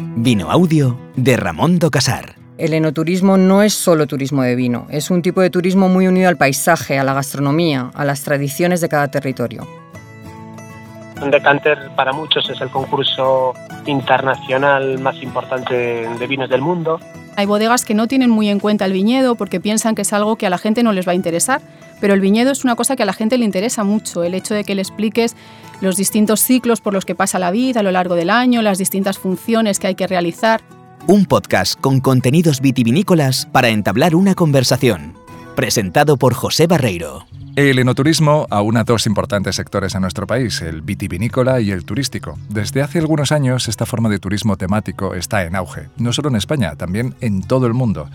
Vino Audio de Ramón Casar. El enoturismo no es solo turismo de vino, es un tipo de turismo muy unido al paisaje, a la gastronomía, a las tradiciones de cada territorio. Un decanter para muchos es el concurso internacional más importante de vinos del mundo. Hay bodegas que no tienen muy en cuenta el viñedo porque piensan que es algo que a la gente no les va a interesar, pero el viñedo es una cosa que a la gente le interesa mucho, el hecho de que le expliques los distintos ciclos por los que pasa la vida a lo largo del año, las distintas funciones que hay que realizar. Un podcast con contenidos vitivinícolas para entablar una conversación. Presentado por José Barreiro. El enoturismo aúna dos importantes sectores en nuestro país, el vitivinícola y el turístico. Desde hace algunos años esta forma de turismo temático está en auge, no solo en España, también en todo el mundo.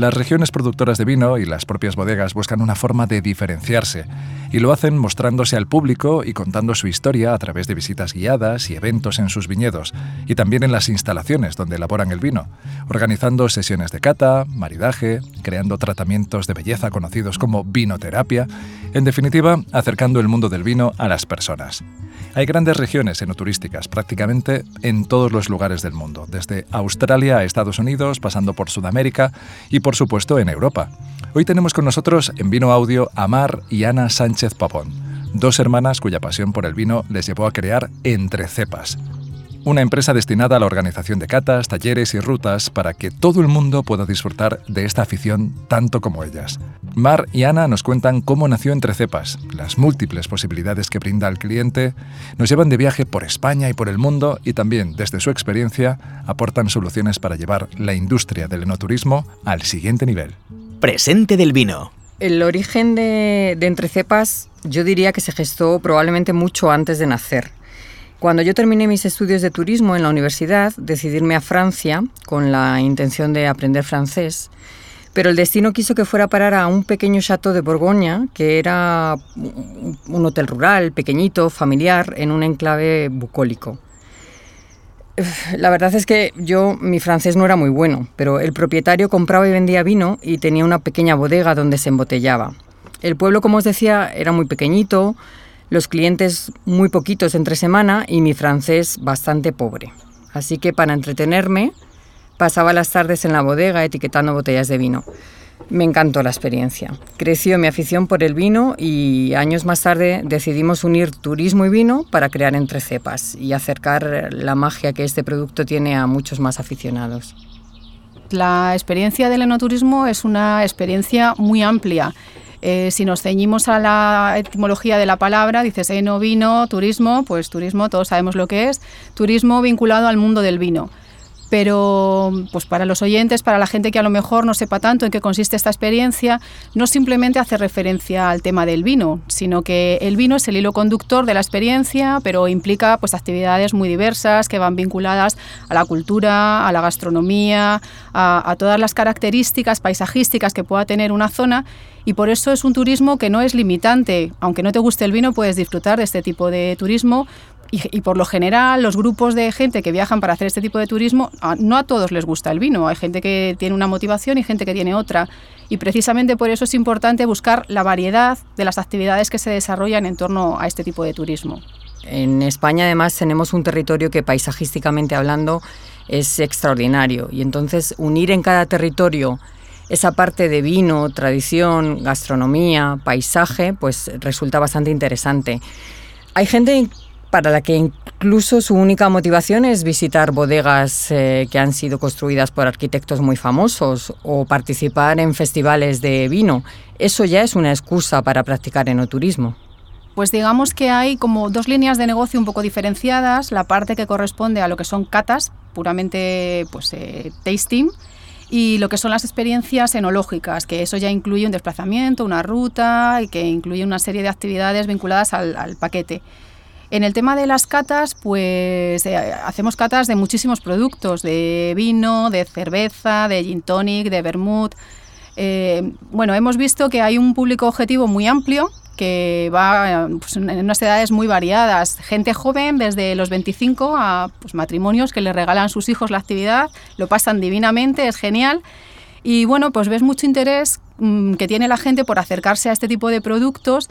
Las regiones productoras de vino y las propias bodegas buscan una forma de diferenciarse y lo hacen mostrándose al público y contando su historia a través de visitas guiadas y eventos en sus viñedos y también en las instalaciones donde elaboran el vino, organizando sesiones de cata, maridaje, creando tratamientos de belleza conocidos como vinoterapia, en definitiva, acercando el mundo del vino a las personas. Hay grandes regiones enoturísticas prácticamente en todos los lugares del mundo, desde Australia a Estados Unidos, pasando por Sudamérica y por supuesto en Europa. Hoy tenemos con nosotros en Vino Audio a Mar y Ana Sánchez Papón, dos hermanas cuya pasión por el vino les llevó a crear Entre Cepas, una empresa destinada a la organización de catas, talleres y rutas para que todo el mundo pueda disfrutar de esta afición tanto como ellas. Mar y Ana nos cuentan cómo nació Entre Cepas, las múltiples posibilidades que brinda al cliente, nos llevan de viaje por España y por el mundo y también, desde su experiencia, aportan soluciones para llevar la industria del enoturismo al siguiente nivel. Presente del vino. El origen de, de Entre Cepas yo diría que se gestó probablemente mucho antes de nacer. Cuando yo terminé mis estudios de turismo en la universidad, decidí a Francia con la intención de aprender francés, pero el destino quiso que fuera a parar a un pequeño chateau de Borgoña, que era un hotel rural, pequeñito, familiar, en un enclave bucólico. La verdad es que yo, mi francés no era muy bueno, pero el propietario compraba y vendía vino y tenía una pequeña bodega donde se embotellaba. El pueblo, como os decía, era muy pequeñito, los clientes muy poquitos entre semana y mi francés bastante pobre. Así que para entretenerme pasaba las tardes en la bodega etiquetando botellas de vino. Me encantó la experiencia. Creció mi afición por el vino y años más tarde decidimos unir turismo y vino para crear entre cepas y acercar la magia que este producto tiene a muchos más aficionados. La experiencia del enoturismo es una experiencia muy amplia eh, si nos ceñimos a la etimología de la palabra, dices eno, vino, turismo, pues turismo, todos sabemos lo que es, turismo vinculado al mundo del vino pero pues para los oyentes, para la gente que a lo mejor no sepa tanto en qué consiste esta experiencia, no simplemente hace referencia al tema del vino, sino que el vino es el hilo conductor de la experiencia, pero implica pues actividades muy diversas que van vinculadas a la cultura, a la gastronomía, a, a todas las características paisajísticas que pueda tener una zona y por eso es un turismo que no es limitante. Aunque no te guste el vino, puedes disfrutar de este tipo de turismo y, por lo general, los grupos de gente que viajan para hacer este tipo de turismo, no a todos les gusta el vino. Hay gente que tiene una motivación y gente que tiene otra. Y precisamente por eso es importante buscar la variedad de las actividades que se desarrollan en torno a este tipo de turismo. En España, además, tenemos un territorio que paisajísticamente hablando es extraordinario. Y entonces unir en cada territorio esa parte de vino, tradición, gastronomía, paisaje, pues resulta bastante interesante. Hay gente para la que incluso su única motivación es visitar bodegas eh, que han sido construidas por arquitectos muy famosos o participar en festivales de vino. Eso ya es una excusa para practicar enoturismo. Pues digamos que hay como dos líneas de negocio un poco diferenciadas, la parte que corresponde a lo que son catas, puramente pues eh, tasting, y lo que son las experiencias enológicas, que eso ya incluye un desplazamiento, una ruta y que incluye una serie de actividades vinculadas al paquete. En el tema de las catas, pues eh, hacemos catas de muchísimos productos, de vino, de cerveza, de gin tonic, de vermouth. Eh, bueno, hemos visto que hay un público objetivo muy amplio que va pues, en unas edades muy variadas. Gente joven, desde los 25 a pues, matrimonios que le regalan a sus hijos la actividad, lo pasan divinamente, es genial. Y bueno, pues ves mucho interés mm, que tiene la gente por acercarse a este tipo de productos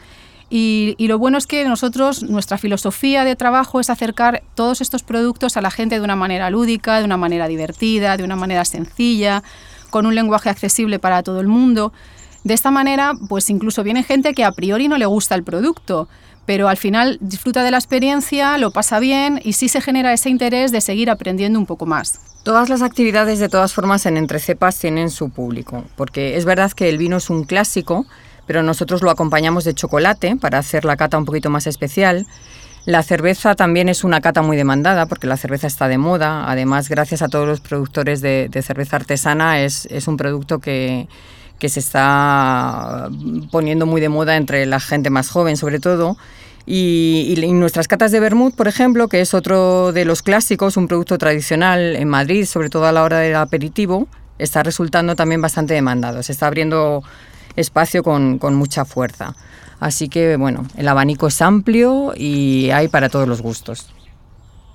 Y, lo bueno es que nosotros, nuestra filosofía de trabajo es acercar todos estos productos a la gente de una manera lúdica, de una manera divertida, de una manera sencilla, con un lenguaje accesible para todo el mundo. De esta manera, pues incluso viene gente que a priori no le gusta el producto, pero al final disfruta de la experiencia, lo pasa bien y sí se genera ese interés de seguir aprendiendo un poco más. Todas las actividades, de todas formas, en Entre Cepas tienen su público, porque es verdad que el vino es un clásico, pero nosotros lo acompañamos de chocolate para hacer la cata un poquito más especial. La cerveza también es una cata muy demandada porque la cerveza está de moda. Además, gracias a todos los productores de, cerveza artesana, es, es un producto que, que, se está poniendo muy de moda entre la gente más joven, sobre todo. Y, y, nuestras catas de vermut, por ejemplo, que es otro de los clásicos, un producto tradicional en Madrid, sobre todo a la hora del aperitivo, está resultando también bastante demandado. Se está abriendo espacio con, con mucha fuerza. Así que bueno, el abanico es amplio y hay para todos los gustos.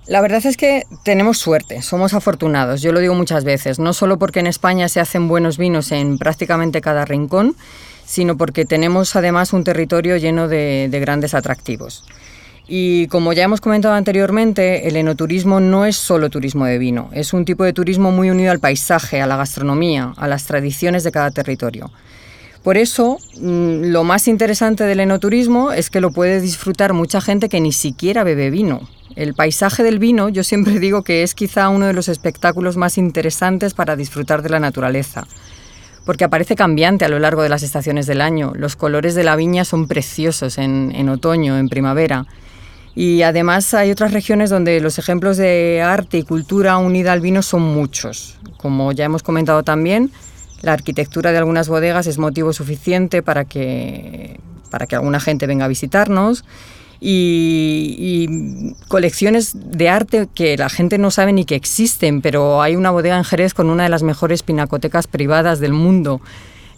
La verdad es que tenemos suerte, somos afortunados, yo lo digo muchas veces, no solo porque en España se hacen buenos vinos en prácticamente cada rincón, sino porque tenemos además un territorio lleno de, de grandes atractivos. Y como ya hemos comentado anteriormente, el enoturismo no es solo turismo de vino, es un tipo de turismo muy unido al paisaje, a la gastronomía, a las tradiciones de cada territorio. Por eso, mm, lo más interesante del enoturismo es que lo puede disfrutar mucha gente que ni siquiera bebe vino. El paisaje del vino, yo siempre digo que es quizá uno de los espectáculos más interesantes para disfrutar de la naturaleza, porque aparece cambiante a lo largo de las estaciones del año. Los colores de la viña son preciosos en, en otoño, en primavera. Y además hay otras regiones donde los ejemplos de arte y cultura unida al vino son muchos. Como ya hemos comentado también, la arquitectura de algunas bodegas es motivo suficiente para que, para que alguna gente venga a visitarnos. Y, colecciones de arte que la gente no sabe ni que existen, pero hay una bodega en Jerez con una de las mejores pinacotecas privadas del mundo.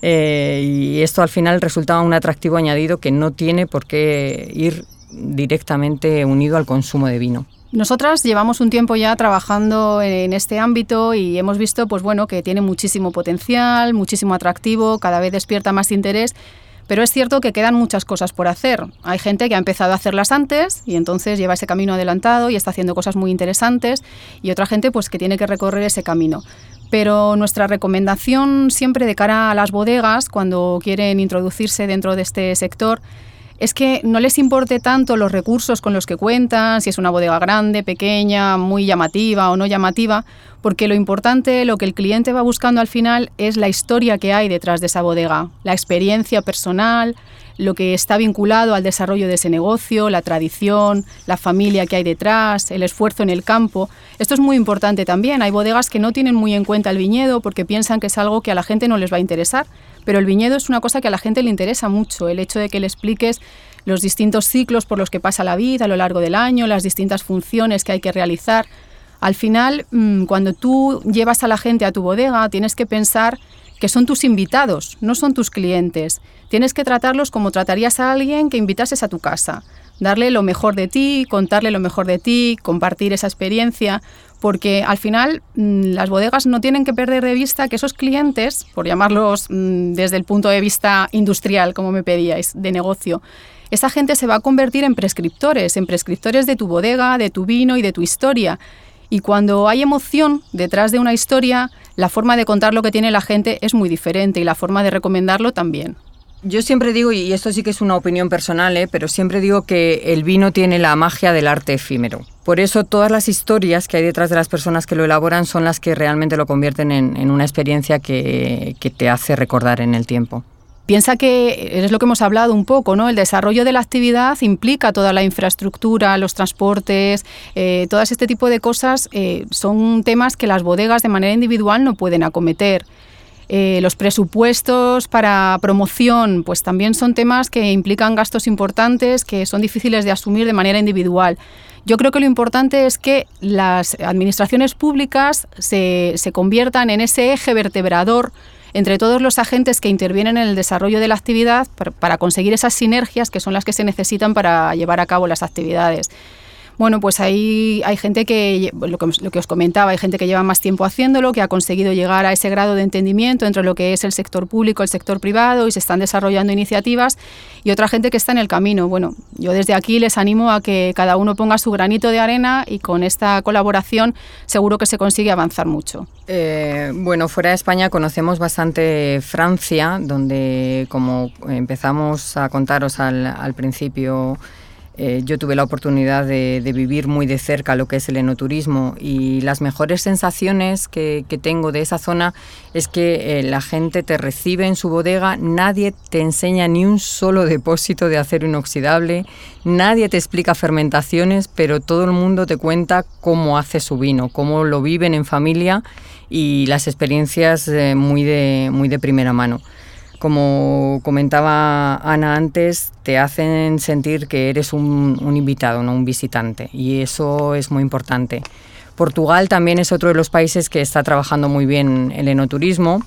Eh, y esto al final resulta un atractivo añadido que no tiene por qué ir directamente unido al consumo de vino. Nosotras llevamos un tiempo ya trabajando en este ámbito y hemos visto pues bueno, que tiene muchísimo potencial, muchísimo atractivo, cada vez despierta más interés, pero es cierto que quedan muchas cosas por hacer. Hay gente que ha empezado a hacerlas antes y entonces lleva ese camino adelantado y está haciendo cosas muy interesantes y otra gente pues que tiene que recorrer ese camino. Pero nuestra recomendación siempre de cara a las bodegas cuando quieren introducirse dentro de este sector es que no les importe tanto los recursos con los que cuentan, si es una bodega grande, pequeña, muy llamativa o no llamativa, porque lo importante, lo que el cliente va buscando al final es la historia que hay detrás de esa bodega, la experiencia personal, lo que está vinculado al desarrollo de ese negocio, la tradición, la familia que hay detrás, el esfuerzo en el campo. Esto es muy importante también. Hay bodegas que no tienen muy en cuenta el viñedo porque piensan que es algo que a la gente no les va a interesar, pero el viñedo es una cosa que a la gente le interesa mucho, el hecho de que le expliques los distintos ciclos por los que pasa la vida a lo largo del año, las distintas funciones que hay que realizar. Al final, mm, cuando tú llevas a la gente a tu bodega, tienes que pensar que son tus invitados, no son tus clientes. Tienes que tratarlos como tratarías a alguien que invitases a tu casa. Darle lo mejor de ti, contarle lo mejor de ti, compartir esa experiencia, porque al final mm, las bodegas no tienen que perder de vista que esos clientes, por llamarlos mm, desde el punto de vista industrial, como me pedíais, de negocio, esa gente se va a convertir en prescriptores, en prescriptores de tu bodega, de tu vino y de tu historia. Y cuando hay emoción detrás de una historia, la forma de contar lo que tiene la gente es muy diferente y la forma de recomendarlo también. Yo siempre digo, y esto sí que es una opinión personal, ¿eh? pero siempre digo que el vino tiene la magia del arte efímero. Por eso todas las historias que hay detrás de las personas que lo elaboran son las que realmente lo convierten en, una experiencia que, te hace recordar en el tiempo. Piensa que es lo que hemos hablado un poco, ¿no? El desarrollo de la actividad implica toda la infraestructura, los transportes, eh, todas este tipo de cosas eh, son temas que las bodegas de manera individual no pueden acometer. Eh, los presupuestos para promoción, pues también son temas que implican gastos importantes que son difíciles de asumir de manera individual. Yo creo que lo importante es que las administraciones públicas se, se conviertan en ese eje vertebrador entre todos los agentes que intervienen en el desarrollo de la actividad para conseguir esas sinergias que son las que se necesitan para llevar a cabo las actividades. Bueno, pues ahí hay gente que, lo que, os comentaba, hay gente que lleva más tiempo haciéndolo, que ha conseguido llegar a ese grado de entendimiento entre lo que es el sector público, el sector privado y se están desarrollando iniciativas y otra gente que está en el camino. Bueno, yo desde aquí les animo a que cada uno ponga su granito de arena y con esta colaboración seguro que se consigue avanzar mucho. Eh, bueno, fuera de España conocemos bastante Francia, donde como empezamos a contaros al, al principio, eh, yo tuve la oportunidad de, vivir muy de cerca lo que es el enoturismo y las mejores sensaciones que, tengo de esa zona es que eh, la gente te recibe en su bodega, nadie te enseña ni un solo depósito de acero inoxidable, nadie te explica fermentaciones, pero todo el mundo te cuenta cómo hace su vino, cómo lo viven en familia y las experiencias eh, muy, de, muy de primera mano como comentaba Ana antes, te hacen sentir que eres un, invitado, no un visitante, y eso es muy importante. Portugal también es otro de los países que está trabajando muy bien el enoturismo.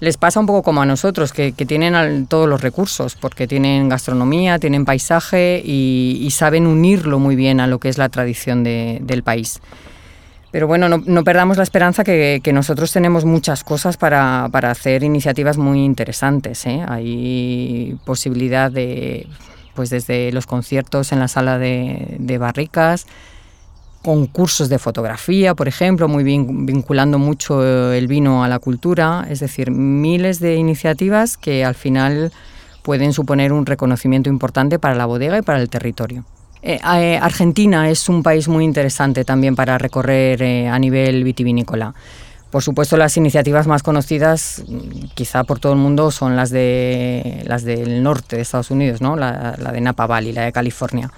Les pasa un poco como a nosotros, que, tienen todos los recursos, porque tienen gastronomía, tienen paisaje y, saben unirlo muy bien a lo que es la tradición del país. Pero bueno, no, perdamos la esperanza que, nosotros tenemos muchas cosas para, hacer iniciativas muy interesantes. ¿eh? Hay posibilidad de, pues desde los conciertos en la sala de, barricas, concursos de fotografía, por ejemplo, muy vinculando mucho el vino a la cultura, es decir, miles de iniciativas que al final pueden suponer un reconocimiento importante para la bodega y para el territorio. Eh, eh, Argentina es un país muy interesante también para recorrer eh, a nivel vitivinícola. Por supuesto, las iniciativas más conocidas, mm, quizá por todo el mundo, son las, de, las del norte de Estados Unidos, ¿no? la, la de Napa Valley, la de California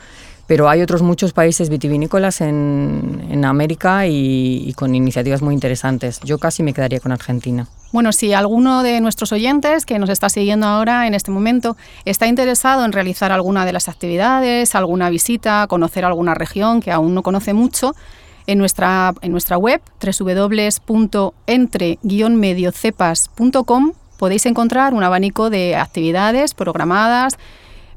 pero hay otros muchos países vitivinícolas en, en América y, con iniciativas muy interesantes. Yo casi me quedaría con Argentina. Bueno, si alguno de nuestros oyentes que nos está siguiendo ahora en este momento está interesado en realizar alguna de las actividades, alguna visita, conocer alguna región que aún no conoce mucho, en nuestra, en nuestra web www.entre-mediocepas.com podéis encontrar un abanico de actividades programadas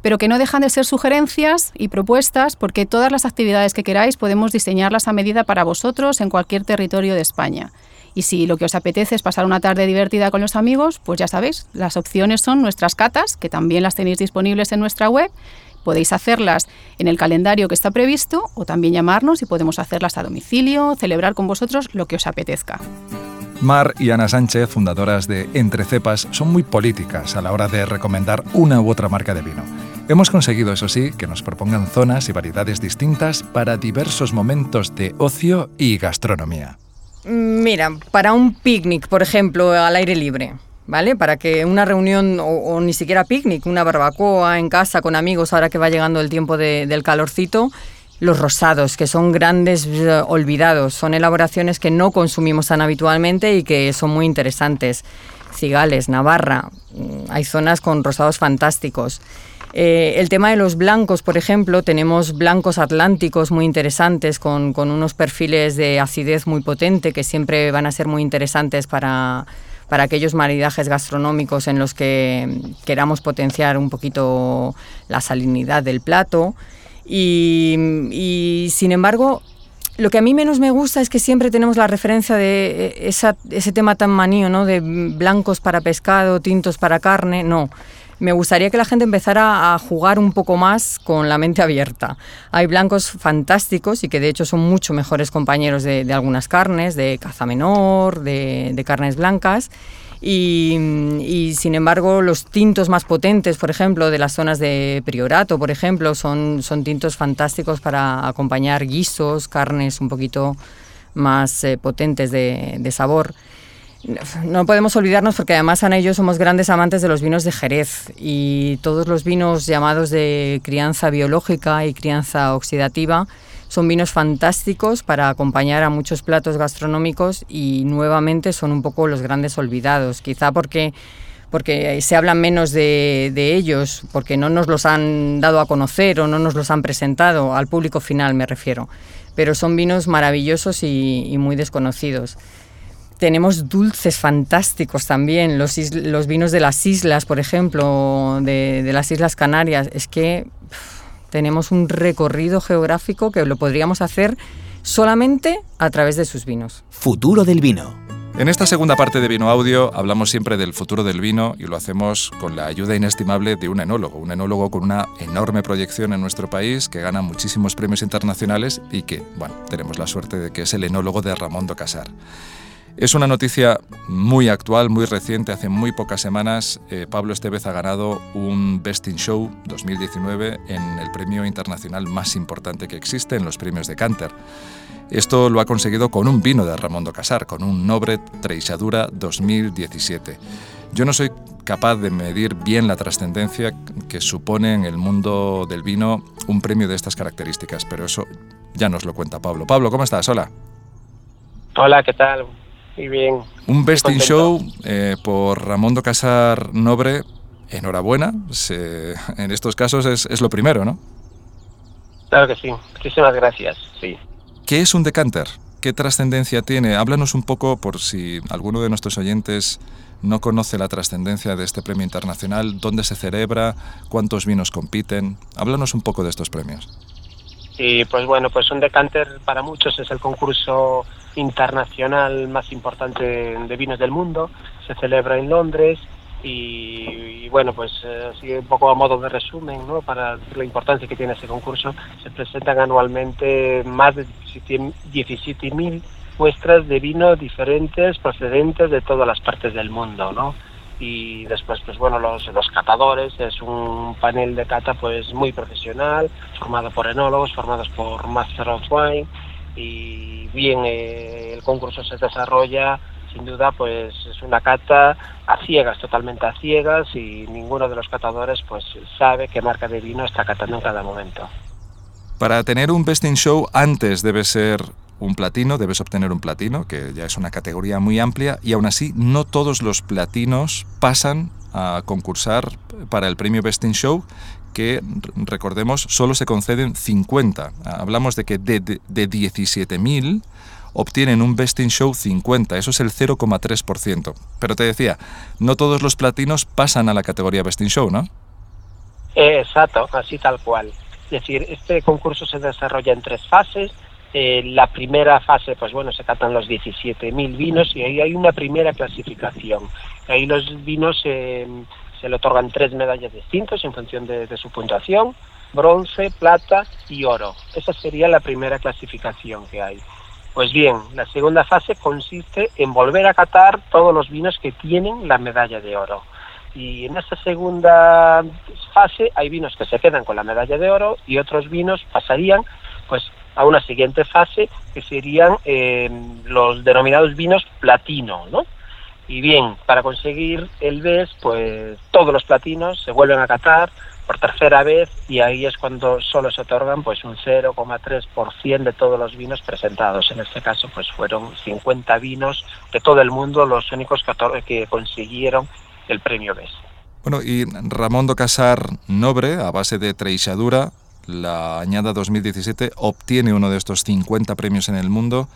pero que no dejan de ser sugerencias y propuestas porque todas las actividades que queráis podemos diseñarlas a medida para vosotros en cualquier territorio de España. Y si lo que os apetece es pasar una tarde divertida con los amigos, pues ya sabéis, las opciones son nuestras catas, que también las tenéis disponibles en nuestra web. Podéis hacerlas en el calendario que está previsto o también llamarnos y podemos hacerlas a domicilio, celebrar con vosotros lo que os apetezca. Mar y Ana Sánchez, fundadoras de Entre Cepas, son muy políticas a la hora de recomendar una u otra marca de vino. Hemos conseguido, eso sí, que nos propongan zonas y variedades distintas para diversos momentos de ocio y gastronomía. Mira, para un picnic, por ejemplo, al aire libre, ¿vale? Para que una reunión, o, ni siquiera picnic, una barbacoa en casa con amigos, ahora que va llegando el tiempo del calorcito, los rosados, que son grandes eh, olvidados, son elaboraciones que no consumimos tan habitualmente y que son muy interesantes. Cigales, Navarra, mm, hay zonas con rosados fantásticos. Eh, el tema de los blancos, por ejemplo, tenemos blancos atlánticos muy interesantes con, unos perfiles de acidez muy potente que siempre van a ser muy interesantes para, aquellos maridajes gastronómicos en los que queramos potenciar un poquito la salinidad del plato. Y, sin embargo, lo que a mí menos me gusta es que siempre tenemos la referencia de ese tema tan manío, ¿no? De blancos para pescado, tintos para carne. No, me gustaría que la gente empezara a jugar un poco más con la mente abierta. Hay blancos fantásticos y que de hecho son mucho mejores compañeros de, algunas carnes, de caza menor, de, carnes blancas. Y, sin embargo los tintos más potentes, por ejemplo, de las zonas de Priorato, por ejemplo, son, son tintos fantásticos para acompañar guisos, carnes un poquito más eh, potentes de, de sabor no podemos olvidarnos porque además Ana y yo somos grandes amantes de los vinos de Jerez y todos los vinos llamados de crianza biológica y crianza oxidativa son vinos fantásticos para acompañar a muchos platos gastronómicos y nuevamente son un poco los grandes olvidados, quizá porque porque se habla menos de, ellos, porque no nos los han dado a conocer o no nos los han presentado, al público final me refiero. Pero son vinos maravillosos y muy desconocidos. Tenemos dulces fantásticos también, los, los vinos de las islas, por ejemplo, de, las Islas Canarias. Es que Tenemos un recorrido geográfico que lo podríamos hacer solamente a través de sus vinos. Futuro del vino. En esta segunda parte de Vino Audio hablamos siempre del futuro del vino y lo hacemos con la ayuda inestimable de un enólogo, un enólogo con una enorme proyección en nuestro país que gana muchísimos premios internacionales y que, bueno, tenemos la suerte de que es el enólogo de Ramón do Casar. Es una noticia muy actual, muy reciente. Hace muy pocas semanas eh, Pablo Estevez ha ganado un Best in Show 2019 en el premio internacional más importante que existe, en los premios de Canter. Esto lo ha conseguido con un vino de Ramón do Casar, con un Nobre Treixadura 2017. Yo no soy capaz de medir bien la trascendencia que supone en el mundo del vino un premio de estas características, pero eso ya nos lo cuenta Pablo. Pablo, ¿cómo estás? Hola. Hola, ¿qué tal? Bien. Un Best in Show eh, por Ramón do Casar Nobre. Enhorabuena. en estos casos es, es lo primero, ¿no? Claro que sí. Muchísimas gracias. Sí. ¿Qué es un decanter? ¿Qué trascendencia tiene? Háblanos un poco, por si alguno de nuestros oyentes no conoce la trascendencia de este premio internacional, dónde se celebra, cuántos vinos compiten. Háblanos un poco de estos premios. Y pues bueno, pues un decanter para muchos es el concurso internacional más importante de vinos del mundo. Se celebra en Londres y, bueno, pues eh, así un poco a modo de resumen, ¿no? para la importancia que tiene ese concurso, se presentan anualmente más de 17.000 muestras de vino diferentes procedentes de todas las partes del mundo, ¿no? Y después, pues bueno, los, los catadores, es un panel de cata pues muy profesional, formado por enólogos, formados por Master of Wine, y bien, eh, el concurso se desarrolla sin duda pues es una cata a ciegas, totalmente a ciegas y ninguno de los catadores pues sabe qué marca de vino está catando en cada momento. Para tener un Best in Show antes debe ser un platino, debes obtener un platino, que ya es una categoría muy amplia, y aún así no todos los platinos pasan a concursar para el premio Best in Show, que recordemos solo se conceden 50. Hablamos de que de, de, de 17.000 obtienen un Best in Show 50, eso es el 0,3%. Pero te decía, no todos los platinos pasan a la categoría Best in Show, ¿no? Exacto, así tal cual. Es decir, este concurso se desarrolla en tres fases. Eh, la primera fase, pues bueno, se catan los 17.000 vinos y ahí hay una primera clasificación. Ahí los vinos eh, se le otorgan tres medallas distintas en función de, de su puntuación, bronce, plata y oro. Esa sería la primera clasificación que hay. Pues bien, la segunda fase consiste en volver a catar todos los vinos que tienen la medalla de oro. Y en esta segunda fase hay vinos que se quedan con la medalla de oro y otros vinos pasarían pues a una siguiente fase que serían eh, los denominados vinos platino, ¿no? Y bien, para conseguir el BES, pues todos los platinos se vuelven a catar por tercera vez y ahí es cuando solo se otorgan pues un 0,3% de todos los vinos presentados. En este caso pues fueron 50 vinos de todo el mundo los únicos que, consiguieron el premio BES. Bueno, y Ramón do Casar Nobre, a base de Treixadura, la añada 2017, obtiene uno de estos 50 premios en el mundo.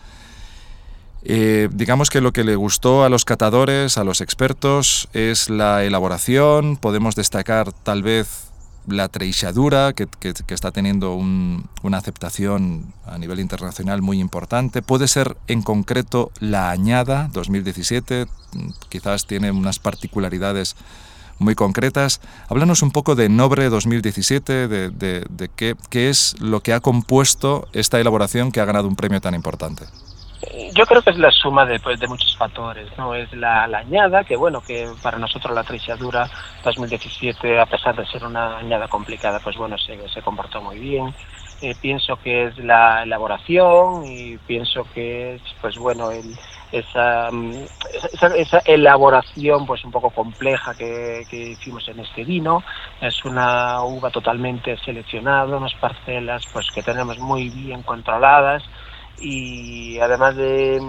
Eh, digamos que lo que le gustó a los catadores, a los expertos, es la elaboración. Podemos destacar tal vez la treixadura, que, está teniendo una aceptación a nivel internacional muy importante. Puede ser en concreto la añada 2017, quizás tiene unas particularidades muy concretas. Háblanos un poco de Nobre 2017, de, de qué, qué es lo que ha compuesto esta elaboración que ha ganado un premio tan importante. Yo creo que es la suma de, pues, de muchos factores, ¿no? Es la, añada, que bueno, que para nosotros la triciadura 2017, a pesar de ser una añada complicada, pues bueno, se, se comportó muy bien. Eh, pienso que es la elaboración y pienso que es, pues bueno, el, esa, esa, esa, elaboración pues un poco compleja que, que, hicimos en este vino. Es una uva totalmente seleccionada, unas parcelas pues que tenemos muy bien controladas y además de,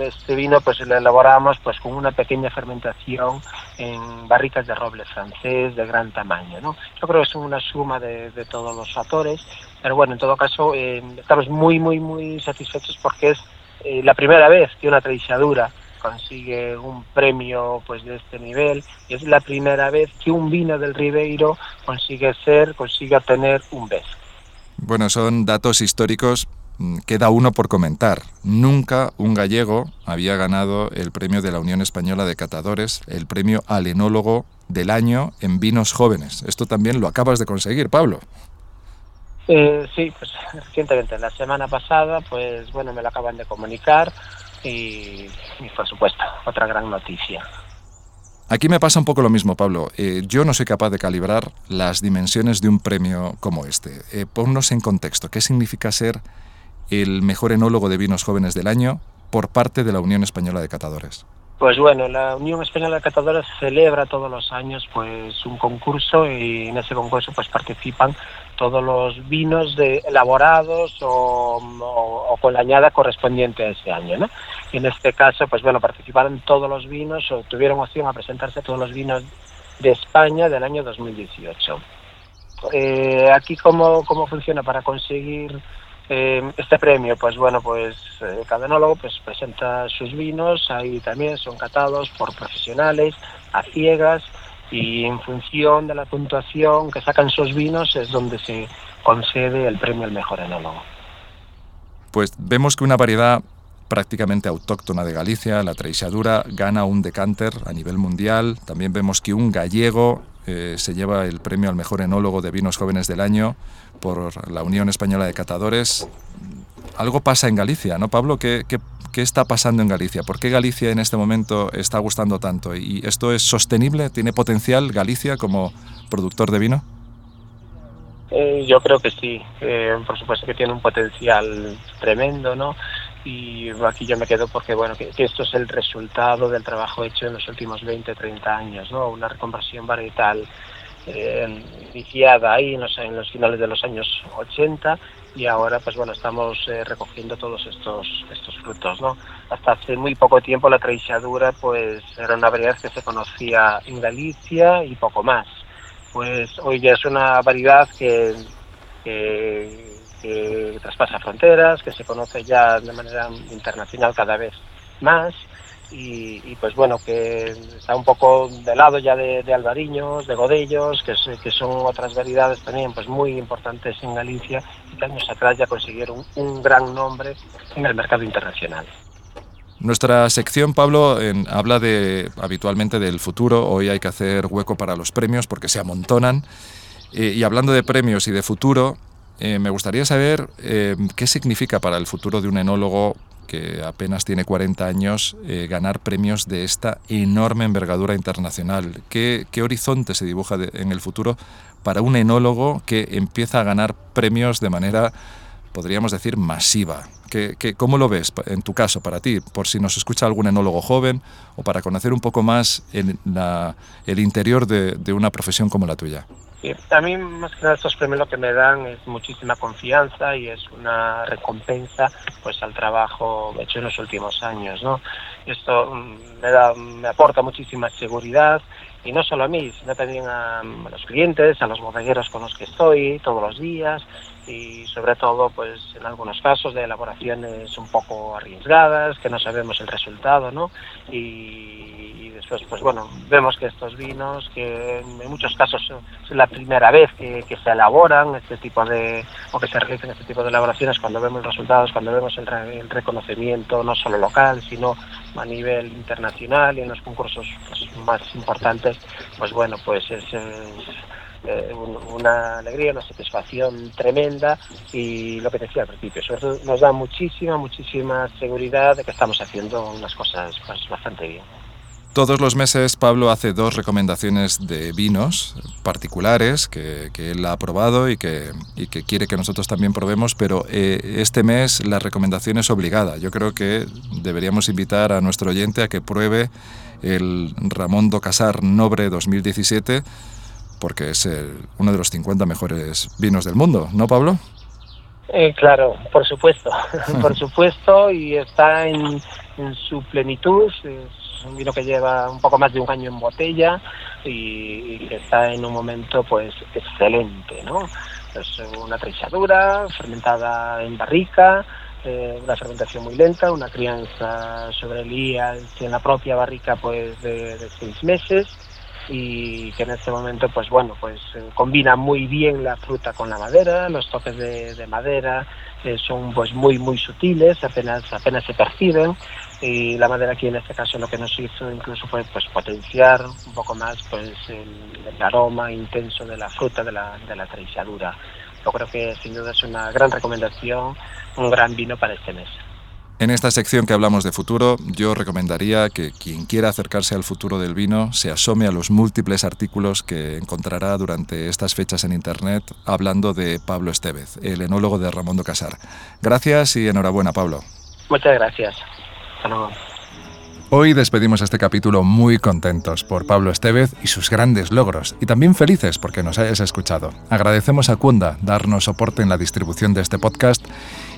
este vino pues lo elaboramos pues con una pequeña fermentación en barricas de roble francés de gran tamaño ¿no? yo creo que es una suma de, de todos los factores pero bueno en todo caso eh, estamos muy muy muy satisfechos porque es eh, la primera vez que una tradicionadura consigue un premio pues de este nivel y es la primera vez que un vino del Ribeiro consigue ser consigue obtener un BES Bueno, son datos históricos mm, queda uno por comentar. Nunca un gallego había ganado el premio de la Unión Española de Catadores, el premio al enólogo del año en vinos jóvenes. Esto también lo acabas de conseguir, Pablo. Eh, sí, pues recientemente, la semana pasada, pues bueno, me lo acaban de comunicar y, y por supuesto, otra gran noticia. Aquí me pasa un poco lo mismo, Pablo. Eh, yo no soy capaz de calibrar las dimensiones de un premio como este. Eh, ponnos en contexto. ¿Qué significa ser el mejor enólogo de vinos jóvenes del año por parte de la Unión Española de Catadores? Pues bueno, la Unión Española de Catadores celebra todos los años pues un concurso y en ese concurso pues participan todos los vinos de, elaborados o, con la añada correspondiente a ese año, ¿no? En este caso, pues bueno, participaron todos los vinos o tuvieron opción a presentarse todos los vinos de España del año 2018. Eh, aquí cómo, cómo funciona para conseguir eh, este premio, pues bueno, pues eh, cada enólogo pues presenta sus vinos, ahí también son catados por profesionales, a ciegas, y en función de la puntuación que sacan sus vinos es donde se concede el premio al mejor enólogo. Pues vemos que una variedad prácticamente autóctona de Galicia, la Treixadura, gana un decanter a nivel mundial. También vemos que un gallego eh, se lleva el premio al mejor enólogo de vinos jóvenes del año por la Unión Española de Catadores. Algo pasa en Galicia, ¿no, Pablo? ¿Qué, qué, qué está pasando en Galicia? ¿Por qué Galicia en este momento está gustando tanto? ¿Y esto es sostenible? ¿Tiene potencial Galicia como productor de vino? Eh, yo creo que sí, eh, por supuesto que tiene un potencial tremendo, ¿no? Y aquí yo me quedo porque, bueno, que, esto es el resultado del trabajo hecho en los últimos 20, 30 años, ¿no? Una reconversión varietal eh, iniciada ahí en los, en los, finales de los años 80 y ahora pues bueno estamos eh, recogiendo todos estos estos frutos no hasta hace muy poco tiempo la treixadura pues era una variedad que se conocía en Galicia y poco más. Pues hoy ya es una variedad que, que, que traspasa fronteras que se conoce ya de manera internacional cada vez más y, y, pues bueno, que está un poco de lado ya de, albariños, de godellos, que, que, son otras variedades también pues muy importantes en Galicia y que años atrás ya consiguieron un gran nombre en el mercado internacional. Nuestra sección, Pablo, habla de, habitualmente del futuro. Hoy hay que hacer hueco para los premios porque se amontonan. Eh, y hablando de premios y de futuro, eh, me gustaría saber eh, qué significa para el futuro de un enólogo que apenas tiene 40 años, eh, ganar premios de esta enorme envergadura internacional. ¿Qué, qué horizonte se dibuja en el futuro para un enólogo que empieza a ganar premios de manera, podríamos decir, masiva? ¿Qué, qué, ¿Cómo lo ves en tu caso, para ti? Por si nos escucha algún enólogo joven o para conocer un poco más el, la, el interior de, de una profesión como la tuya. A mí más que nada estos premios lo que me dan es muchísima confianza y es una recompensa pues al trabajo hecho en los últimos años, ¿no? Esto me da, me aporta muchísima seguridad y no solo a mí, sino también a, a los clientes, a los bodegueros con los que estoy todos los días y sobre todo pues en algunos casos de elaboraciones un poco arriesgadas, que no sabemos el resultado, ¿no? Y, después pues bueno, vemos que estos vinos que en muchos casos es la primera vez que, se elaboran este tipo de o que se realizan este tipo de elaboraciones cuando vemos resultados, cuando vemos el, el reconocimiento no solo local, sino a nivel internacional y en los concursos pues, más importantes, pues bueno, pues es, es eh, una alegría, una satisfacción tremenda y lo que decía al principio, todo nos da muchísima, muchísima seguridad de que estamos haciendo unas cosas pues, bastante bien. Todos los meses Pablo hace dos recomendaciones de vinos particulares que, que él ha probado y que, y que, quiere que nosotros también probemos, pero eh, este mes la recomendación es obligada. Yo creo que deberíamos invitar a nuestro oyente a que pruebe el Ramón do Casar Nobre 2017 porque es el, uno de los 50 mejores vinos del mundo, ¿no, Pablo? Eh, claro, por supuesto, por supuesto, y está en, en, su plenitud. Es un vino que lleva un poco más de un año en botella y, que está en un momento, pues, excelente, ¿no? Es una trechadura fermentada en barrica, eh, una fermentación muy lenta, una crianza sobre el día en la propia barrica, pues, de, de seis meses y que en este momento pues bueno pues eh, combina muy bien la fruta con la madera los toques de, madera eh, son pues muy muy sutiles apenas apenas se perciben y la madera aquí en este caso lo que nos hizo incluso fue pues potenciar un poco más pues el, aroma intenso de la fruta de la, de la treisadura yo creo que sin duda es una gran recomendación un gran vino para este mes en esta sección que hablamos de futuro, yo recomendaría que quien quiera acercarse al futuro del vino se asome a los múltiples artículos que encontrará durante estas fechas en Internet hablando de Pablo Estevez, el enólogo de Ramondo Casar. Gracias y enhorabuena, Pablo. Muchas gracias. Hasta luego. Hoy despedimos este capítulo muy contentos por Pablo Estevez y sus grandes logros, y también felices porque nos hayas escuchado. Agradecemos a Kunda darnos soporte en la distribución de este podcast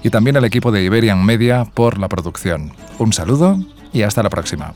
y también al equipo de Iberian Media por la producción. Un saludo y hasta la próxima.